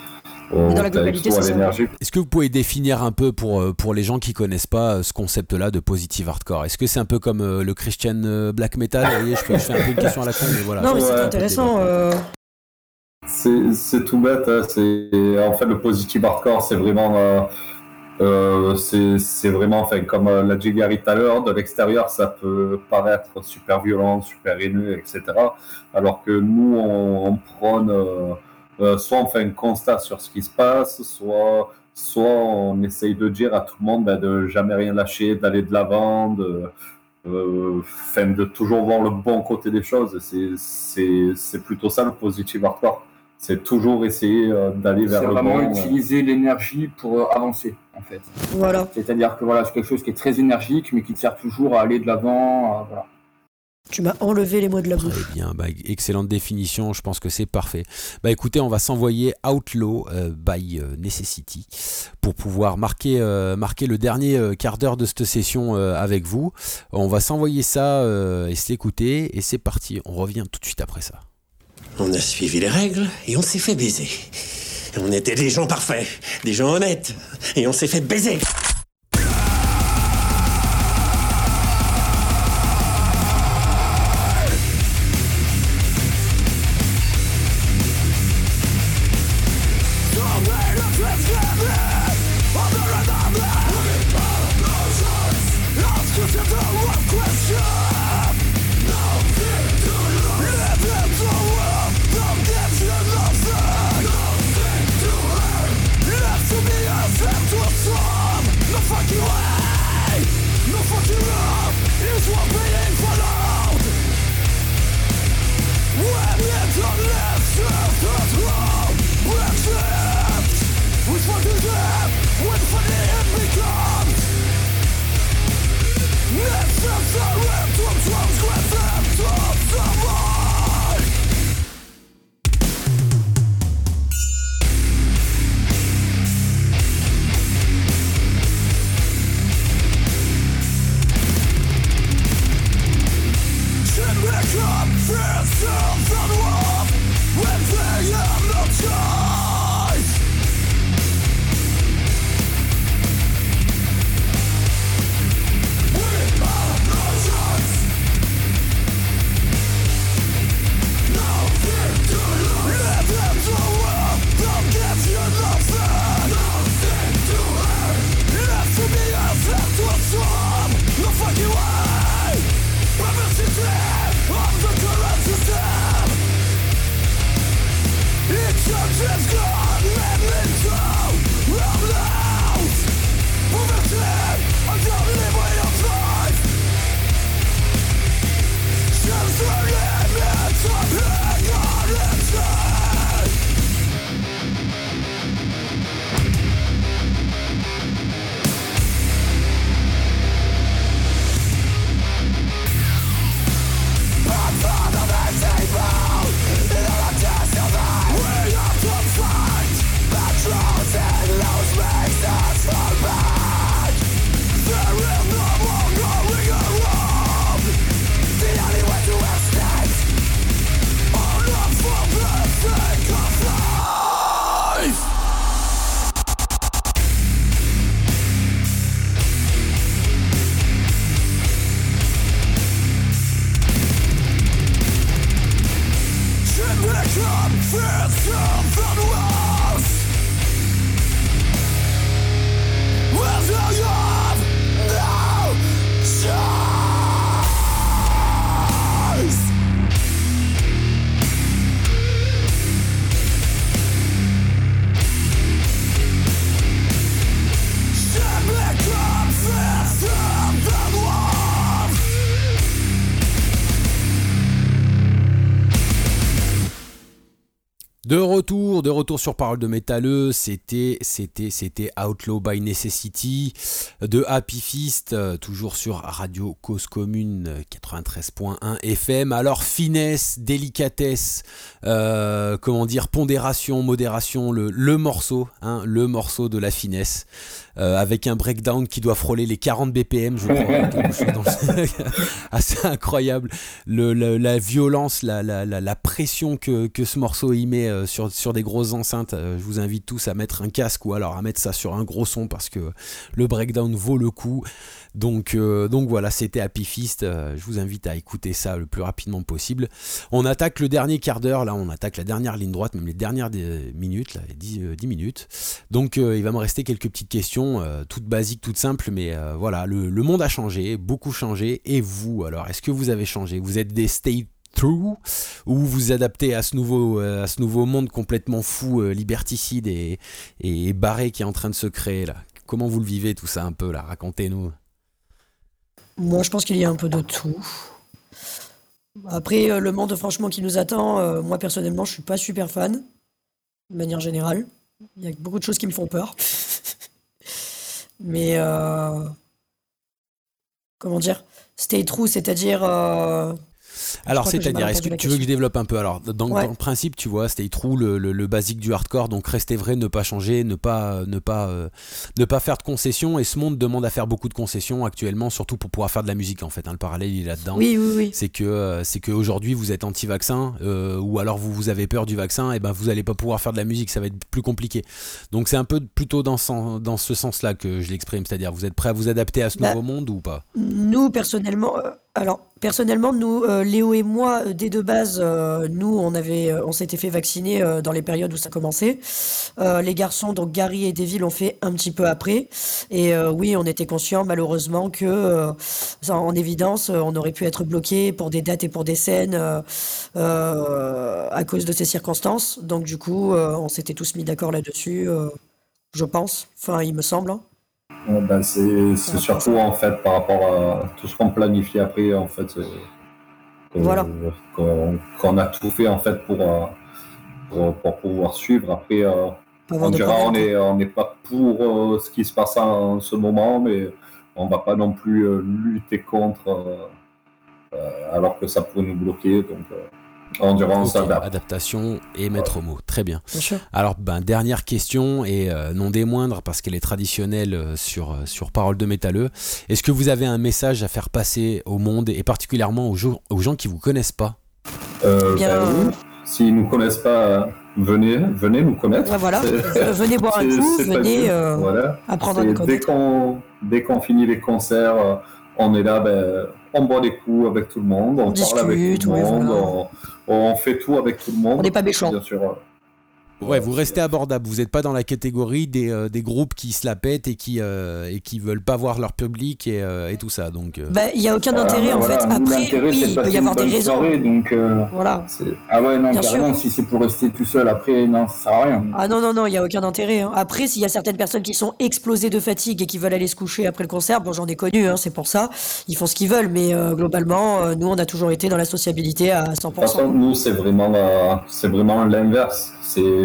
Est-ce que vous pouvez définir un peu pour, euh, pour les gens qui connaissent pas euh, ce concept-là de positive hardcore? Est-ce que c'est un peu comme euh, le Christian black metal? Vous voyez, je, fais, un peu une question à la con, mais voilà. Non, mais c'est intéressant. C'est tout bête. Hein, en fait, le positive hardcore, c'est vraiment. c'est vraiment, enfin, comme l'a dit Gary tout à l'heure, de l'extérieur, ça peut paraître super violent, super haineux, etc. Alors que nous, on, on prône euh, soit on fait un constat sur ce qui se passe, soit, soit on essaye de dire à tout le monde ben, de jamais rien lâcher, d'aller de l'avant, de, euh, de toujours voir le bon côté des choses. C'est plutôt ça le positif hardcore. C'est toujours essayer euh, d'aller vers le bon. C'est vraiment utiliser l'énergie pour avancer, en fait. Voilà. C'est-à-dire que voilà, c'est quelque chose qui est très énergique, mais qui te sert toujours à aller de l'avant. Voilà. Tu m'as enlevé les mots de la bouche. Très bien, bah, excellente définition, je pense que c'est parfait. Bah écoutez, on va s'envoyer Outlaw euh, by euh, Necessity pour pouvoir marquer, euh, marquer le dernier quart d'heure de cette session avec vous. On va s'envoyer ça et s'écouter et c'est parti, on revient tout de suite après ça. On a suivi les règles et on s'est fait baiser. On était des gens parfaits, des gens honnêtes et on s'est fait baiser. De retour sur Parole de Métalleux, c'était, c'était, c'était Outlaw by Necessity de Happy Fist, euh, toujours sur Radio Cause Commune 93.1 FM. Alors finesse, délicatesse, euh, comment dire, pondération, modération, le, le morceau, hein, le morceau de la finesse. Euh, avec un breakdown qui doit frôler les 40 BPM, je crois. assez incroyable. Le, la violence, la, la, la, pression que, que, ce morceau y met euh, sur, sur des grosses enceintes. Euh, je vous invite tous à mettre un casque ou alors à mettre ça sur un gros son parce que le breakdown vaut le coup. Donc, euh, donc voilà, c'était Happy Fist. Euh, je vous invite à écouter ça le plus rapidement possible. On attaque le dernier quart d'heure, là, on attaque la dernière ligne droite, même les dernières minutes, là, 10, 10 minutes. Donc il va me rester quelques petites questions, toutes basiques, toutes simples, mais voilà, le, monde a changé, beaucoup changé. Et vous, alors, est-ce que vous avez changé? Vous êtes des stay true ou vous adaptez à ce nouveau, à ce nouveau monde complètement fou, liberticide et, et barré qui est en train de se créer là? Comment vous le vivez tout ça un peu là? Racontez-nous. Moi, je pense qu'il y a un peu de tout. Après, euh, le monde, franchement, qui nous attend, euh, moi, personnellement, je suis pas super fan, de manière générale. Il y a beaucoup de choses qui me font peur. Mais, euh, comment dire, stay true, c'est-à-dire alors, c'est-à-dire, est-ce que tu veux que je développe un peu Alors, dans, le principe, tu vois, c'était true, le, le, basique du hardcore, donc rester vrai, ne pas changer, ne pas, ne pas, euh, ne pas faire de concessions. Et ce monde demande à faire beaucoup de concessions actuellement, surtout pour pouvoir faire de la musique, en fait. Hein. le parallèle, il est là-dedans. Oui, oui, oui. C'est que, euh, c'est qu'aujourd'hui, vous êtes anti-vaccin, euh, ou alors vous, vous avez peur du vaccin, et ben vous n'allez pas pouvoir faire de la musique, ça va être plus compliqué. Donc, c'est un peu plutôt dans, dans ce sens-là que je l'exprime, c'est-à-dire, vous êtes prêt à vous adapter à ce bah, nouveau monde ou pas? Nous, personnellement, alors Personnellement, nous, euh, Léo et moi, euh, dès de base, euh, nous, on on s'était fait vacciner dans les périodes où ça commençait. les garçons, donc Gary et Davy, l'ont fait un petit peu après. Et oui, on était conscient, malheureusement, que en évidence, on aurait pu être bloqué pour des dates et pour des scènes à cause de ces circonstances. Donc du coup, on s'était tous mis d'accord là-dessus, je pense. Enfin, il me semble. Hein. Ben, c'est surtout en fait par rapport à tout ce qu'on planifie après en fait voilà. qu'on a tout fait en fait pour, pour, pouvoir suivre. Après euh, on dira on n'est on pas pour euh, ce qui se passe en ce moment mais on va pas non plus euh, lutter contre alors que ça pourrait nous bloquer. Donc Adaptation et maître mot. Très bien. Alors, ben, dernière question, et euh, non des moindres, parce qu'elle est traditionnelle euh, sur, euh, sur Parole de Métalleux. Est-ce que vous avez un message à faire passer au monde, et particulièrement aux, aux gens qui ne vous connaissent pas? Euh, ben, S'ils ne nous connaissent pas, venez, venez nous connaître. voilà. venez boire un coup, venez apprendre à Dès qu'on finit les concerts, on est là, ben, on boit des coups avec tout le monde, on, parle avec tout le monde, on, fait tout avec tout le monde. On n'est pas méchant. Bien sûr. Ouais, vous restez abordable. Vous n'êtes pas dans la catégorie des, euh, des, groupes qui se la pètent et qui euh, et qui veulent pas voir leur public et, euh, et tout ça. Donc. Bah, il n'y a aucun intérêt en fait. Après, oui, il peut y avoir des raisons. donc, voilà. Ah ouais, non, carrément. Si c'est pour rester tout seul, après, non, ça sert à rien. Ah non, non, non, il n'y a aucun intérêt. Hein. Après, s'il y a certaines personnes qui sont explosées de fatigue et qui veulent aller se coucher après le concert, bon, j'en ai connu, hein, c'est pour ça. Ils font ce qu'ils veulent, mais globalement, nous, on a toujours été dans la sociabilité à 100%. De toute façon, nous, c'est vraiment, c'est vraiment l'inverse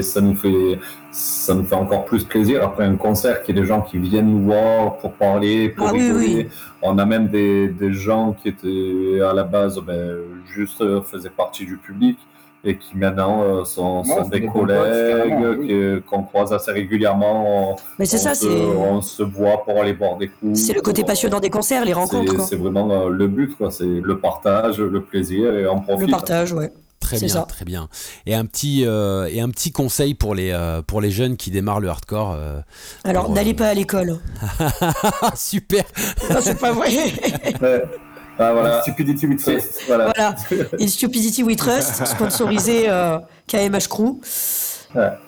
ça nous fait ça nous fait encore plus plaisir après un concert qu'il y ait des gens qui viennent nous voir pour parler, pour ah rigoler. On a même des, des, gens qui étaient à la base ben, juste euh, faisaient partie du public et qui maintenant euh, sont, des, collègues qu'on croise assez régulièrement. Mais c'est ça, c'est on se voit pour aller boire des coups. C'est le côté passionnant des concerts, les rencontres. C'est vraiment euh, le but, quoi. C'est le partage, le plaisir et en profite. Le partage, ouais. Très bien, très bien. Et un petit euh, et un petit conseil pour les euh, pour les jeunes qui démarrent le hardcore. Euh, Alors n'allez pas à l'école. Super. c'est pas vrai. Ah, voilà. Stupidity we trust. Voilà. voilà. Et Stupidity we trust, sponsorisé KMH Crew.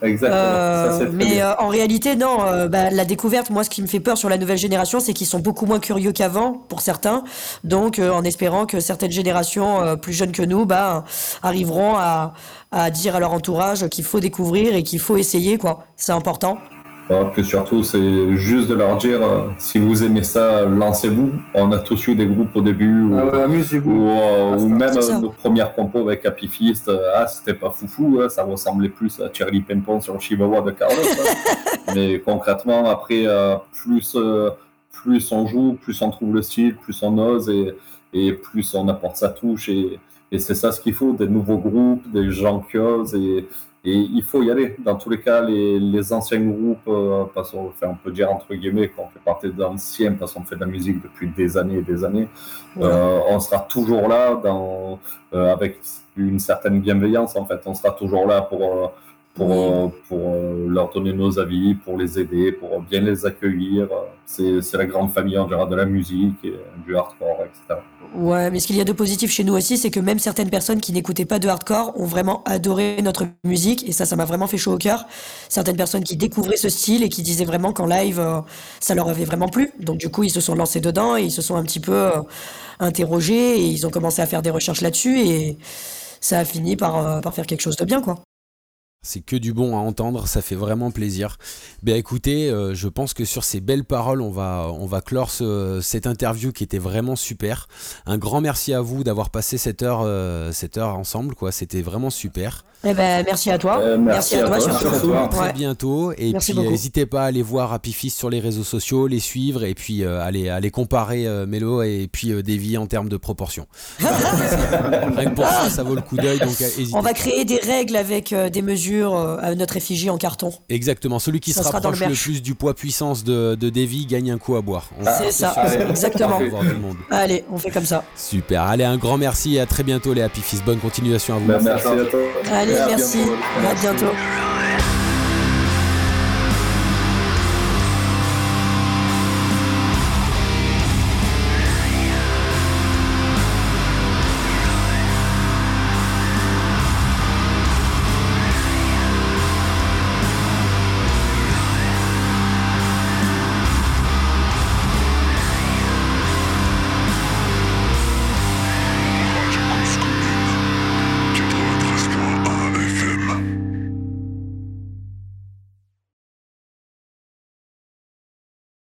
Exactement. mais en réalité, non. Bah, la découverte, moi, ce qui me fait peur sur la nouvelle génération, c'est qu'ils sont beaucoup moins curieux qu'avant, pour certains. Donc, en espérant que certaines générations plus jeunes que nous, bah, arriveront à, à dire à leur entourage qu'il faut découvrir et qu'il faut essayer, quoi. C'est important. Euh, que surtout, c'est juste de leur dire euh, si vous aimez ça, lancez-vous. On a tous eu des groupes au début ou, Ah ouais, amusez-vous. ou, euh, Ah, ou même nos premières compos avec Happy euh, ah, c'était pas foufou, hein, ça ressemblait plus à Charlie Pimpon sur Chihuahua de Carlos. hein. Mais concrètement, après, plus, plus on joue, plus on trouve le style, plus on ose et, et plus on apporte sa touche. Et, et c'est ça ce qu'il faut, des nouveaux groupes, des gens qui osent. Et, et il faut y aller. Dans tous les cas, les, les anciens groupes, euh, parce enfin, on peut dire entre guillemets qu'on fait partie d'anciens parce qu'on fait de la musique depuis des années et des années, euh, on sera toujours là dans, euh, avec une certaine bienveillance en fait. On sera toujours là pour, pour, pour leur donner nos avis, pour les aider, pour bien les accueillir. C'est la grande famille en général de la musique, et du hardcore, etc. Ouais, mais ce qu'il y a de positif chez nous aussi, c'est que même certaines personnes qui n'écoutaient pas de hardcore ont vraiment adoré notre musique, et ça, ça m'a vraiment fait chaud au cœur. Certaines personnes qui découvraient ce style et qui disaient vraiment qu'en live, euh, ça leur avait vraiment plu. Donc du coup, ils se sont lancés dedans et ils se sont un petit peu euh, interrogés et ils ont commencé à faire des recherches là-dessus et ça a fini par, euh, par faire quelque chose de bien, quoi. C'est que du bon à entendre, ça fait vraiment plaisir. Ben écoutez, euh, je pense que sur ces belles paroles, on va, on va clore ce- cette interview qui était vraiment super. Un grand merci à vous d'avoir passé cette heure, euh, cette heure ensemble, quoi. C'était vraiment super. Eh ben, merci à toi. Euh, merci merci, à à toi, toi, surtout. surtout. À très Ouais. bientôt. Et Merci puis n'hésitez pas à aller voir Happy Fist sur les réseaux sociaux, les suivre et puis euh, aller, aller comparer euh, Mélo et puis euh, Davy en termes de proportion. Rien que pour ça, ça vaut le coup d'œil. On va pas. créer des règles avec euh, des mesures euh, à notre effigie en carton. Exactement. Celui qui Ça se sera dans le rapproche le, plus du poids puissance de, de Davy gagne un coup à boire. On- C'est ça, exactement. on va voir tout le monde. Allez, on fait comme ça. Super. Allez, un grand merci et à très bientôt les Happy Fist. Bonne continuation à vous. Merci à toi. Allez, à merci. bientôt. À bientôt.